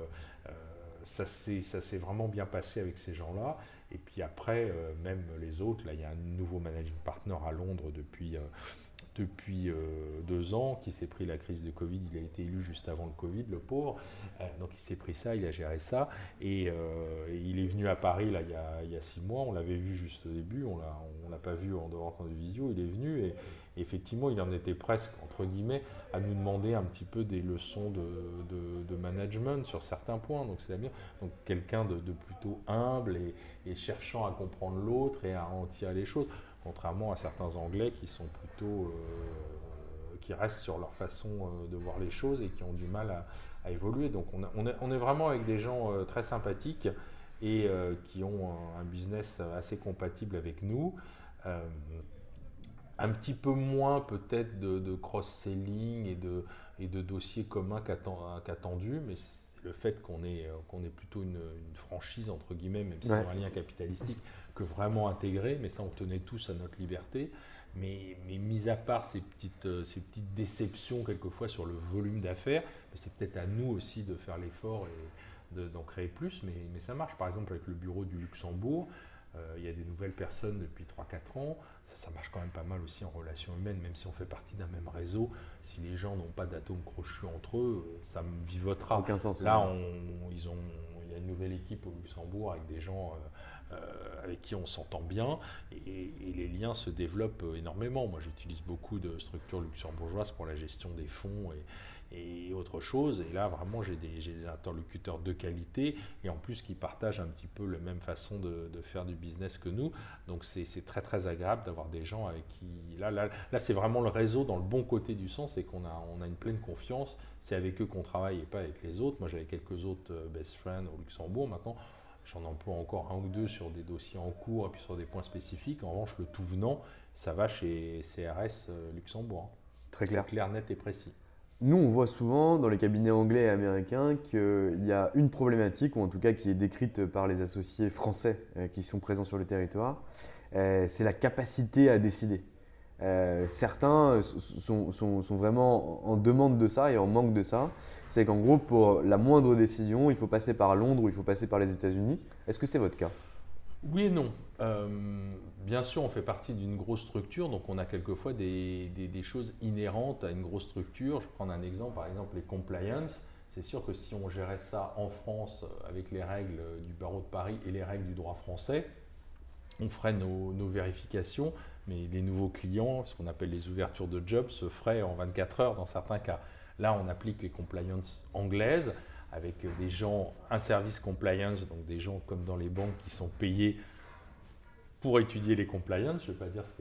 ça s'est vraiment bien passé avec ces gens-là. Et puis après, même les autres, là il y a un nouveau managing partner à Londres depuis depuis euh, deux ans, qui s'est pris la crise de Covid. Il a été élu juste avant le Covid, le pauvre. Euh, donc il s'est pris ça, il a géré ça. Et, euh, il est venu à Paris là, il, y a, six mois. On l'avait vu juste au début. On ne l'a pas vu en dehors de visio. Il est venu et, effectivement, il en était presque, entre guillemets, à nous demander un petit peu des leçons de, management sur certains points. Donc c'est bien. Donc quelqu'un de, plutôt humble et, et cherchant à comprendre l'autre et à en tirer les choses contrairement à certains Anglais qui sont plutôt euh, qui restent sur leur façon euh, de voir les choses et qui ont du mal à, évoluer. Donc on, est, vraiment avec des gens euh, très sympathiques et qui ont un, business assez compatible avec nous. un petit peu moins peut-être de, cross-selling et de, et de dossiers communs qu'attendu, mais le fait qu'on ait, qu'on ait plutôt une, franchise, entre guillemets, même si c'est un lien capitalistique, que vraiment intégré, mais ça on tenait tous à notre liberté. Mais, mais mis à part ces petites, euh, ces petites déceptions quelquefois sur le volume d'affaires, c'est peut-être à nous aussi de faire l'effort et d'en créer plus, mais, mais, ça marche. Par exemple avec le bureau du Luxembourg, euh, il y a des nouvelles personnes depuis 3-4 ans, ça, ça, marche quand même pas mal aussi en relation humaine, même si on fait partie d'un même réseau, si les gens n'ont pas d'atomes crochus entre eux, ça me vivotera. Aucun sens. Là, on, ils ont, il y a une nouvelle équipe au Luxembourg avec des gens... Euh, euh, avec qui on s'entend bien et, les liens se développent énormément. Moi, j'utilise beaucoup de structures luxembourgeoises pour la gestion des fonds et, autre chose. Et là, vraiment, j'ai des, interlocuteurs de qualité et en plus qui partagent un petit peu la même façon de, faire du business que nous. Donc, c'est très, très agréable d'avoir des gens avec qui. Là, là, là c'est vraiment le réseau dans le bon côté du sens et qu'on a, on a une pleine confiance. C'est avec eux qu'on travaille et pas avec les autres. Moi, j'avais quelques autres euh, best friends au Luxembourg. Maintenant, J'en emploie encore un ou deux sur des dossiers en cours et puis sur des points spécifiques. En revanche, le tout venant, ça va chez CRS euh, Luxembourg. Hein. Très clair. Clair, net et précis. Nous, on voit souvent dans les cabinets anglais et américains qu'il y a une problématique, ou en tout cas qui est décrite par les associés français euh, qui sont présents sur le territoire, euh, c'est la capacité à décider. Certains sont, sont, vraiment en demande de ça et en manque de ça c'est qu'en gros, pour la moindre décision, il faut passer par Londres ou il faut passer par les États-Unis. Est-ce que c'est votre cas? Oui et non. Euh, bien sûr, on fait partie d'une grosse structure, donc on a quelquefois des, choses inhérentes à une grosse structure. Je prends un exemple, par exemple les compliance. C'est sûr que si on gérait ça en France avec les règles du barreau de Paris et les règles du droit français, on ferait nos, vérifications, mais les nouveaux clients, ce qu'on appelle les ouvertures de job, se feraient en 24 heures dans certains cas. Là, on applique les compliance anglaises avec des gens, un service compliance, donc des gens comme dans les banques qui sont payés pour étudier les compliance. Je ne vais pas dire ce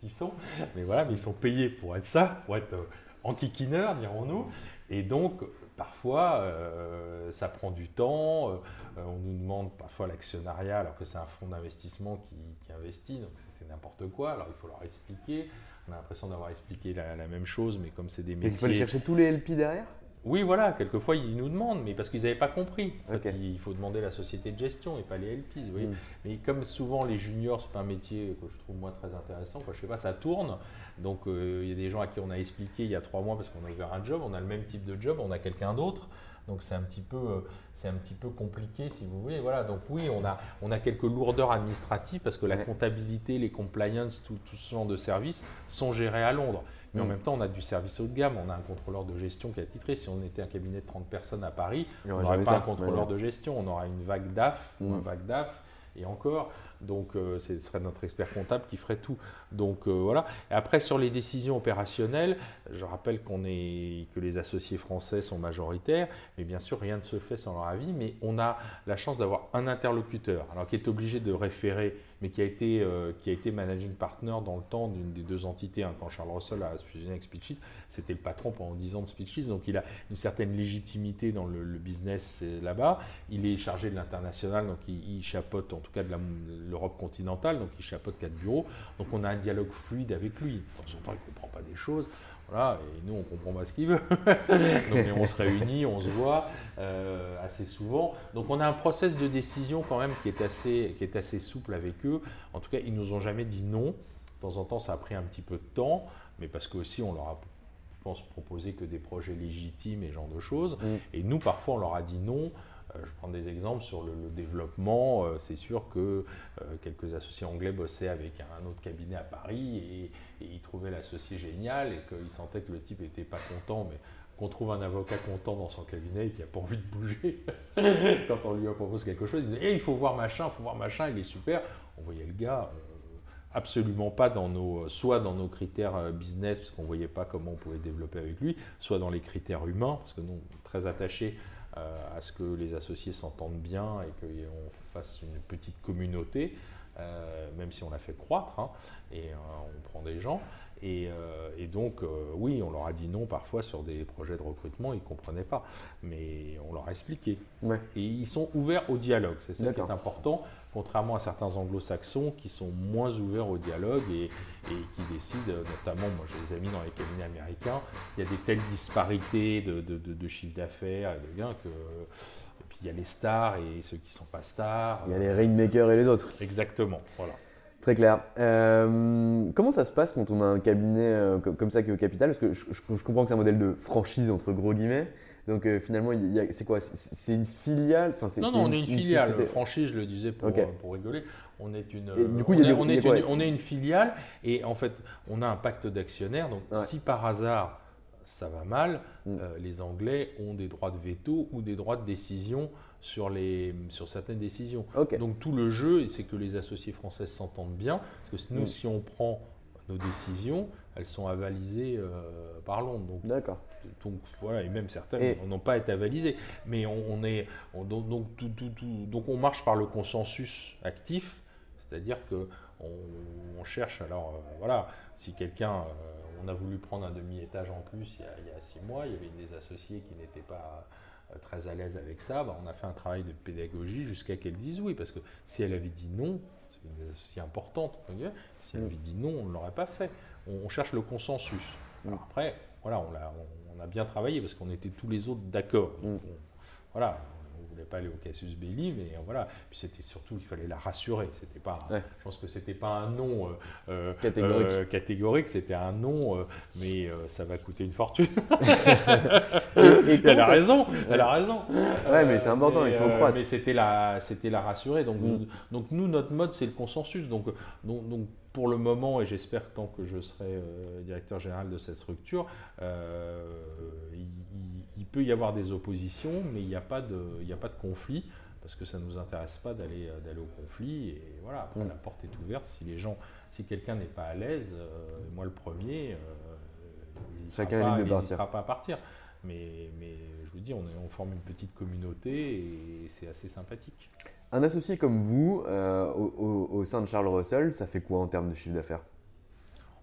qu'ils sont, mais voilà, mais ils sont payés pour être ça, pour être euh, enquiquineurs, dirons-nous. Et donc, parfois, euh, ça prend du temps. Euh, on nous demande parfois l'actionnariat, alors que c'est un fonds d'investissement qui, investit, donc c'est n'importe quoi. Alors, il faut leur expliquer. On a l'impression d'avoir expliqué la, même chose, mais comme c'est des métiers. il faut aller chercher tous les LP derrière? Oui, voilà, quelquefois ils nous demandent, mais parce qu'ils n'avaient pas compris. il faut demander la société de gestion et pas les LPs. Mm. Mais comme souvent les juniors, c'est pas un métier que je trouve moi très intéressant. Quoi. Je sais pas, ça tourne. Donc euh, il y a des gens à qui on a expliqué il y a trois mois parce qu'on a ouvert un job, on a le même type de job, on a quelqu'un d'autre. Donc c'est un petit peu, euh, c'est un petit peu compliqué si vous voulez. Voilà. Donc oui, on a, on a quelques lourdeurs administratives parce que la comptabilité, les compliance, tout, tout, ce genre de services sont gérés à Londres. Mais en mm. même temps, on a du service haut de gamme. On a un contrôleur de gestion qui a titré. Si on était un cabinet de 30 personnes à Paris, on n'aurait pas un contrôleur de gestion. On aura une vague DAF, mm. un vague DAF et encore. Donc ce serait notre expert comptable qui ferait tout. Donc voilà. Et après sur les décisions opérationnelles, je rappelle qu'on est que les associés français sont majoritaires, mais bien sûr rien ne se fait sans leur avis. Mais on a la chance d'avoir un interlocuteur, alors qui est obligé de référer mais qui a été, euh, qui a été managing partner dans le temps d'une des deux entités. Hein. Quand Charles Russell a fusionné avec Speechies, c'était le patron pendant 10 ans de Speechies, donc il a une certaine légitimité dans le, business euh, là-bas. Il est chargé de l'international, donc il, chapeaute en tout cas de l'Europe continentale, donc il chapeaute quatre bureaux. Donc on a un dialogue fluide avec lui. De temps en temps, il ne comprend pas des choses. Voilà, et nous, on comprend pas ce qu'il veut. Donc, on se réunit, on se voit euh, assez souvent. Donc, on a un process de décision quand même qui est, assez, qui est assez souple avec eux. En tout cas, ils nous ont jamais dit non. De temps en temps, ça a pris un petit peu de temps, mais parce qu'aussi, on leur a je pense, proposé que des projets légitimes et ce genre de choses. Mm. Et nous, parfois, on leur a dit non je prends des exemples sur le, développement. Euh, c'est sûr que euh, quelques associés anglais bossaient avec un autre cabinet à Paris et, ils trouvaient l'associé génial et qu'ils sentaient que le type n'était pas content. Mais qu'on trouve un avocat content dans son cabinet et qui n'a pas envie de bouger quand on lui propose quelque chose, il disait eh, il faut voir machin, il faut voir machin, il est super. On voyait le gars absolument pas dans nos, soit dans nos critères business, parce qu'on ne voyait pas comment on pouvait développer avec lui, soit dans les critères humains, parce que nous, très attachés euh, à ce que les associés s'entendent bien et qu'on fasse une petite communauté, euh, même si on la fait croître, hein, et euh, on prend des gens. Et, donc, oui, on leur a dit non parfois sur des projets de recrutement, ils ne comprenaient pas, mais on leur a expliqué. Et ils sont ouverts au dialogue, c'est ça qui est important contrairement à certains anglo-saxons qui sont moins ouverts au dialogue et, qui décident, notamment, moi j'ai des amis dans les cabinets américains, il y a des telles disparités de, de, de, chiffre d'affaires et de gains que. Et puis il y a les stars et ceux qui ne sont pas stars. Il y a les rainmakers et les autres. Exactement, voilà. Très clair. Euh, comment ça se passe quand on a un cabinet euh, comme ça qui est au capital? Parce que je, je comprends que c'est un modèle de franchise entre gros guillemets. Donc euh, finalement, c'est quoi? C'est une filiale? Non, non, on est une, filiale. franchise, je le disais pour, pour rigoler. On est une, on, est, une, on est une filiale et en fait, on a un pacte d'actionnaires. Donc si par hasard ça va mal, mm. les Anglais ont des droits de veto ou des droits de décision sur, les, sur certaines décisions. Donc tout le jeu, c'est que les associés français s'entendent bien. Parce que nous, mm. si on prend nos décisions, elles sont avalisées par Londres. D'accord donc voilà, et même certaines n'ont pas été avalisées. Mais on, est donc, donc, on marche par le consensus actif, c'est-à-dire que on, cherche. Alors euh, voilà, si quelqu'un, euh, on a voulu prendre un demi-étage en plus il y, a, six mois, il y avait des associés qui n'étaient pas euh, très à l'aise avec ça, bah, on a fait un travail de pédagogie jusqu'à qu'elle dise oui, parce que si elle avait dit non, c'est une associée importante, si elle mm. avait dit non, on ne l'aurait pas fait. On, cherche le consensus. Alors mm. après, voilà, on, l'a on a bien travaillé parce qu'on était tous les autres d'accord. Mm. Voilà, voulait pas aller au Cassius Belli, mais voilà. Puis c'était surtout qu'il fallait la rassurer. C'était pas, je pense que c'était pas un nom euh, euh, catégorique. c'était un nom, euh, mais ça va coûter une fortune. et, elle a raison, elle a raison. Ouais, mais c'est important, il faut croire. Mais c'était la, c'était la rassurer. Donc, mm. donc nous, notre mode, c'est le consensus. Donc, donc, donc pour le moment, et j'espère tant que je serai euh, directeur général de cette structure, euh, il, peut y avoir des oppositions, mais il n'y a, pas de, a pas de conflit, parce que ça ne nous intéresse pas d'aller au conflit. Et voilà, mm. la porte est ouverte. Si les gens, si quelqu'un n'est pas à l'aise, euh, moi le premier, chacun n'hésitera pas à partir. Mais, mais, je vous dis, on, on forme une petite communauté et c'est assez sympathique. Un associé comme vous, euh, au, sein de Charles Russell, ça fait quoi en termes de chiffre d'affaires?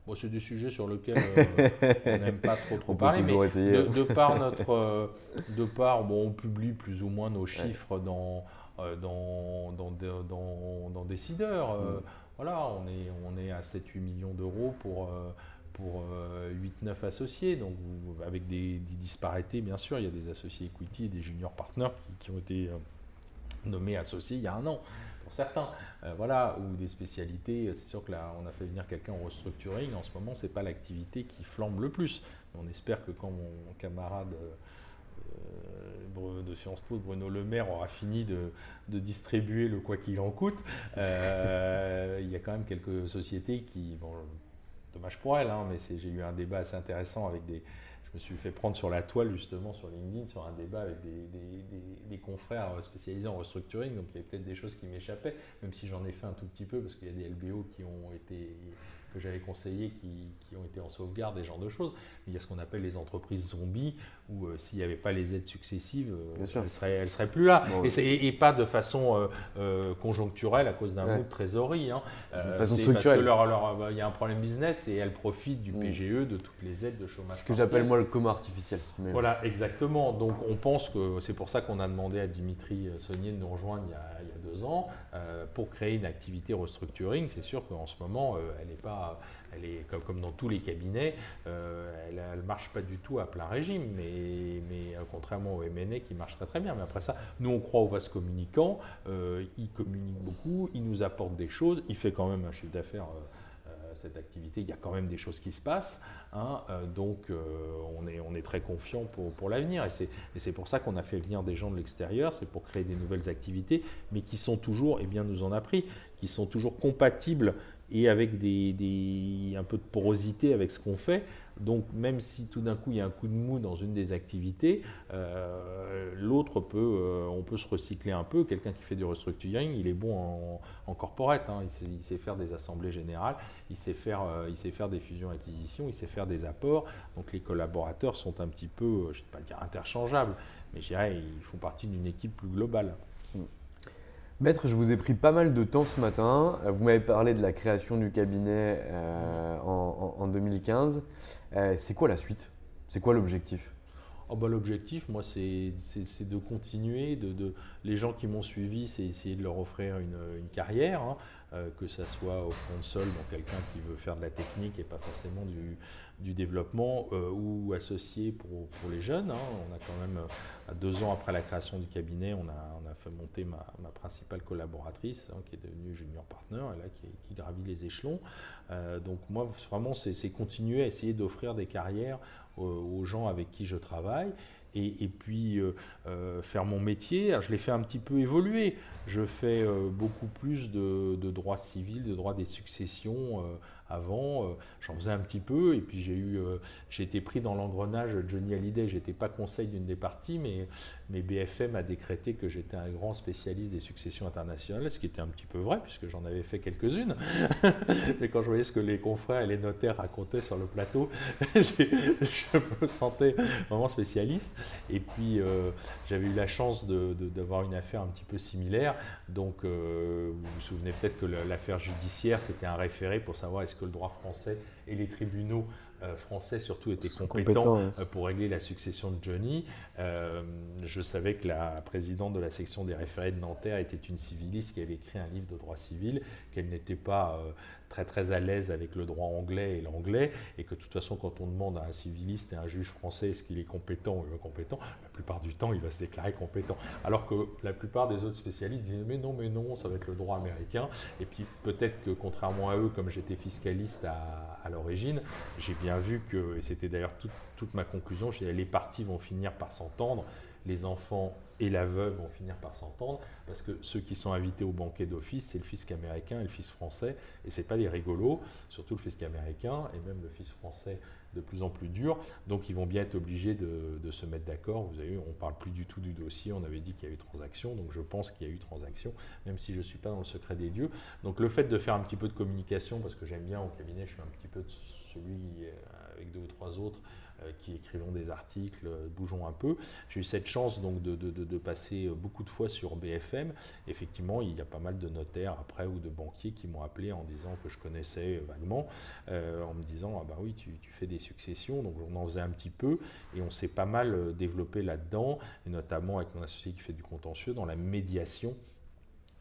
Bon, C'est des sujets sur lesquels euh, on n'aime pas trop, trop parler, mais de, par notre, euh, de par, bon, on publie plus ou moins nos chiffres dans, dans, dans, dans, dans, Décideur. Mm. Voilà, on est, on est à 7-8 millions d'euros pour pour 8-9 associés, donc avec des, disparités, bien sûr. Il y a des associés equity et des junior partners qui, qui ont été nommé associé il y a un an pour certains, euh, voilà, ou des spécialités. C'est sûr que là, on a fait venir quelqu'un en restructuring. En ce moment, c'est pas l'activité qui flambe le plus. On espère que quand mon camarade euh, de Sciences Po, Bruno Le Maire, aura fini de, distribuer le quoi qu'il en coûte, euh, il y a quand même quelques sociétés qui, bon, dommage pour elles, hein, mais j'ai eu un débat assez intéressant avec des, je me suis fait prendre sur la toile justement sur LinkedIn sur un débat avec des, confrères spécialisés en restructuring, donc il y avait peut-être des choses qui m'échappaient, même si j'en ai fait un tout petit peu parce qu'il y a des LBO qui ont été que j'avais conseillé qui, ont été en sauvegarde, des genres de choses. il y a ce qu'on appelle les entreprises zombies, où euh, s'il n'y avait pas les aides successives, euh, elles ne seraient, seraient, plus là. et, pas de façon euh, conjoncturelle à cause d'un ouais. de trésorerie. Hein. de façon structurelle. Parce qu'il bah, y a un problème business et elles profitent du mm. PGE, de toutes les aides de chômage. Ce que j'appelle moi le coma artificiel. Voilà, exactement. Donc on pense que c'est pour ça qu'on a demandé à Dimitri Saunier de nous rejoindre il y a, il y a deux ans pour créer une activité restructuring. C'est sûr qu'en ce moment, elle n'est pas elle est comme, dans tous les cabinets, euh, elle ne marche pas du tout à plein régime, mais, mais euh, contrairement au MNE qui marche très très bien. Mais après ça, nous on croit au vase communicant, euh, il communique beaucoup, il nous apporte des choses, il fait quand même un chiffre d'affaires cette activité, il y a quand même des choses qui se passent. Hein, donc on, est, on est très confiant pour, pour l'avenir. Et c'est pour ça qu'on a fait venir des gens de l'extérieur, c'est pour créer des nouvelles activités, mais qui sont toujours, et bien nous en a pris, qui sont toujours compatibles et avec des, un peu de porosité avec ce qu'on fait. Donc même si tout d'un coup il y a un coup de mou dans une des activités, euh, l'autre peut, euh, on peut se recycler un peu. Quelqu'un qui fait du restructuring, il est bon en, corporate, hein. il, sait, faire des assemblées générales, il sait faire, euh, il sait faire des fusions-acquisitions, il sait faire des apports. Donc les collaborateurs sont un petit peu, je ne vais pas dire interchangeables, mais je dirais ils font partie d'une équipe plus globale. Maître, je vous ai pris pas mal de temps ce matin. Vous m'avez parlé de la création du cabinet euh, en, 2015. Euh, c'est quoi la suite? C'est quoi l'objectif? Oh bah, L'objectif, moi, c'est de continuer. De, les gens qui m'ont suivi, c'est essayer de leur offrir une, carrière. Hein. Euh, que ça soit au console, donc quelqu'un qui veut faire de la technique et pas forcément du, développement, euh, ou associé pour, les jeunes. Hein. On a quand même, euh, deux ans après la création du cabinet, on a, fait monter ma, principale collaboratrice, hein, qui est devenue junior partner, et là, qui, qui gravit les échelons. donc moi, vraiment, c'est continuer à essayer d'offrir des carrières aux gens avec qui je travaille et, puis euh, euh, faire mon métier. je l'ai fait un petit peu évoluer. Je fais euh, beaucoup plus de, de droit civil, de droit des successions avant, euh, j'en faisais un petit peu, et puis j'ai eu, euh, j'ai été pris dans l'engrenage Johnny Hallyday. J'étais pas conseil d'une des parties, mais, mais BFM a décrété que j'étais un grand spécialiste des successions internationales, ce qui était un petit peu vrai puisque j'en avais fait quelques-unes. et quand je voyais ce que les confrères et les notaires racontaient sur le plateau, je me sentais vraiment spécialiste. Et puis euh, j'avais eu la chance d'avoir une affaire un petit peu similaire. Donc vous vous souvenez peut-être que l'affaire judiciaire, c'était un référé pour savoir est-ce que le droit français et les tribunaux français surtout étaient compétents, euh, pour régler la succession de Johnny. Euh, je savais que la présidente de la section des référés de Nanterre était une civiliste qui avait écrit un livre de droit civil, qu'elle n'était pas très très à l'aise avec le droit anglais et l'anglais, et que de toute façon quand on demande à un civiliste et à un juge français est-ce qu'il est compétent ou incompétent, la plupart du temps il va se déclarer compétent. Alors que la plupart des autres spécialistes disent mais non mais non, ça va être le droit américain. Et puis peut-être que contrairement à eux, comme j'étais fiscaliste à, à l'origine, j'ai bien vu que, et c'était d'ailleurs toute ma conclusion, les parties vont finir par s'entendre, les enfants et la veuve vont finir par s'entendre, parce que ceux qui sont invités au banquet d'office, c'est le fisc américain et le fisc français, et c'est pas des rigolos, surtout le fisc américain et même le fisc français de plus en plus dur, donc ils vont bien être obligés de, se mettre d'accord. Vous avez on parle plus du tout du dossier, on avait dit qu'il y a eu transaction, donc je pense qu'il y a eu transaction, même si je ne suis pas dans le secret des dieux. Donc le fait de faire un petit peu de communication, parce que j'aime bien au cabinet, je suis un petit peu celui euh, avec deux ou trois autres euh, qui écrivons des articles, euh, bougeons un peu. J'ai eu cette chance donc de, passer beaucoup de fois sur BFM. Effectivement, il y a pas mal de notaires après ou de banquiers qui m'ont appelé en disant que je connaissais vaguement, en me disant ah bah oui tu, tu, fais des successions, donc on en faisait un petit peu et on s'est pas mal développé là-dedans, et notamment avec mon associé qui fait du contentieux dans la médiation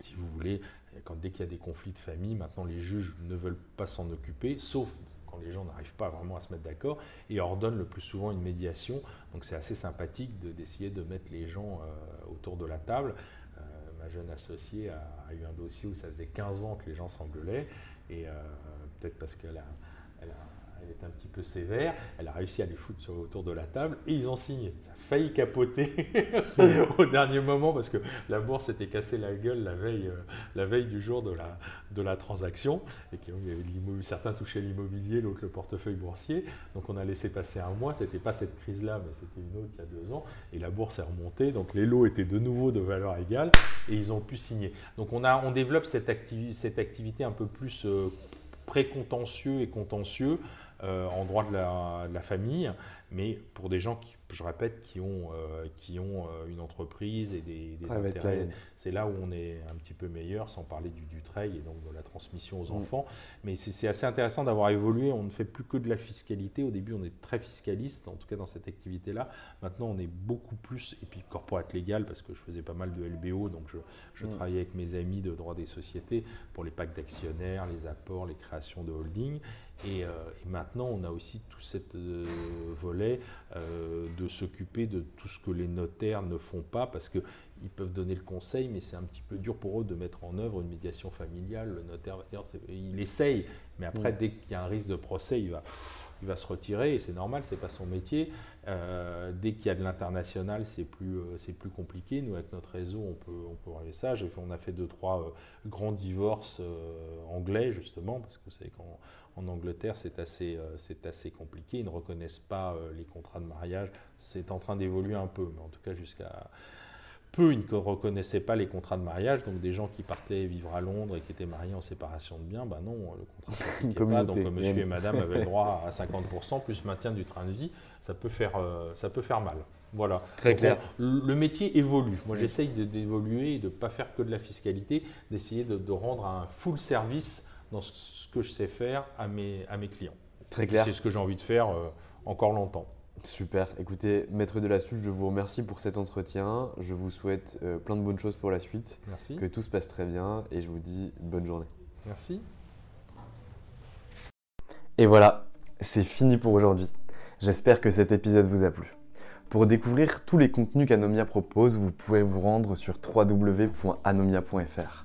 si vous voulez, quand, dès qu'il y a des conflits de famille, maintenant les juges ne veulent pas s'en occuper, sauf quand les gens n'arrivent pas vraiment à se mettre d'accord, et ordonnent le plus souvent une médiation. Donc c'est assez sympathique d'essayer de, mettre les gens euh, autour de la table. Euh, ma jeune associée a, eu un dossier où ça faisait 15 ans que les gens s'engueulaient, et euh, peut-être parce qu'elle a, est un petit peu sévère. Elle a réussi à les foutre autour de la table et ils ont signé. Ça a failli capoter au dernier moment parce que la bourse s'était cassé la gueule la veille, euh, la veille du jour de la, de la transaction. Et qu'il y avait certains touchaient l'immobilier, l'autre le portefeuille boursier. Donc on a laissé passer un mois. C'était pas cette crise-là, mais c'était une autre il y a deux ans. Et la bourse est remontée. Donc les lots étaient de nouveau de valeur égale et ils ont pu signer. Donc on, a, on développe cette, cette activité un peu plus euh, pré-contentieux et contentieux euh, en droit de la, de la, famille, mais pour des gens qui je répète, qui ont, euh, qui ont euh, une entreprise et des, intérêts. C'est là où on est un petit peu meilleur, sans parler du, du trail et donc de la transmission aux mm. enfants. Mais c'est assez intéressant d'avoir évolué. On ne fait plus que de la fiscalité. Au début, on est très fiscaliste, en tout cas dans cette activité-là. Maintenant, on est beaucoup plus, et puis corporate légal, parce que je faisais pas mal de LBO, donc je, je mm. travaillais avec mes amis de droit des sociétés pour les packs d'actionnaires, les apports, les créations de holding. Et, euh, et, maintenant, on a aussi tout cet volet de s'occuper de tout ce que les notaires ne font pas, parce qu'ils peuvent donner le conseil, mais c'est un petit peu dur pour eux de mettre en œuvre une médiation familiale. Le notaire va dire, il essaye, mais après, mm. dès qu'il y a un risque de procès, il va, il va se retirer, et c'est normal, c'est pas son métier. Euh, dès qu'il y a de l'international, c'est plus, euh, c'est plus compliqué. Nous, avec notre réseau, on peut, on peut ça. on a fait deux, trois euh, grands divorces anglais, justement, parce que vous savez qu'en en Angleterre, c'est assez, c'est assez compliqué. Ils ne reconnaissent pas les contrats de mariage. C'est en train d'évoluer un peu, mais en tout cas, jusqu'à peu, ils ne reconnaissaient pas les contrats de mariage. Donc, des gens qui partaient vivre à Londres et qui étaient mariés en séparation de biens, ben non, le contrat ne pas. Donc, monsieur et madame avaient droit à 50% plus maintien du train de vie. Ça peut faire, ça peut faire mal. Voilà. Très clair. le métier évolue. Moi, j'essaye d'évoluer et de ne pas faire que de la fiscalité, d'essayer de, rendre un full service dans ce que je sais faire à mes, à mes clients. Très clair. C'est ce que j'ai envie de faire euh, encore longtemps. Super. Écoutez, Maître de la Suite, je vous remercie pour cet entretien. Je vous souhaite euh, plein de bonnes choses pour la suite. Merci. Que tout se passe très bien et je vous dis bonne journée. Merci. Et voilà, c'est fini pour aujourd'hui. J'espère que cet épisode vous a plu. Pour découvrir tous les contenus qu'Anomia propose, vous pouvez vous rendre sur www.anomia.fr.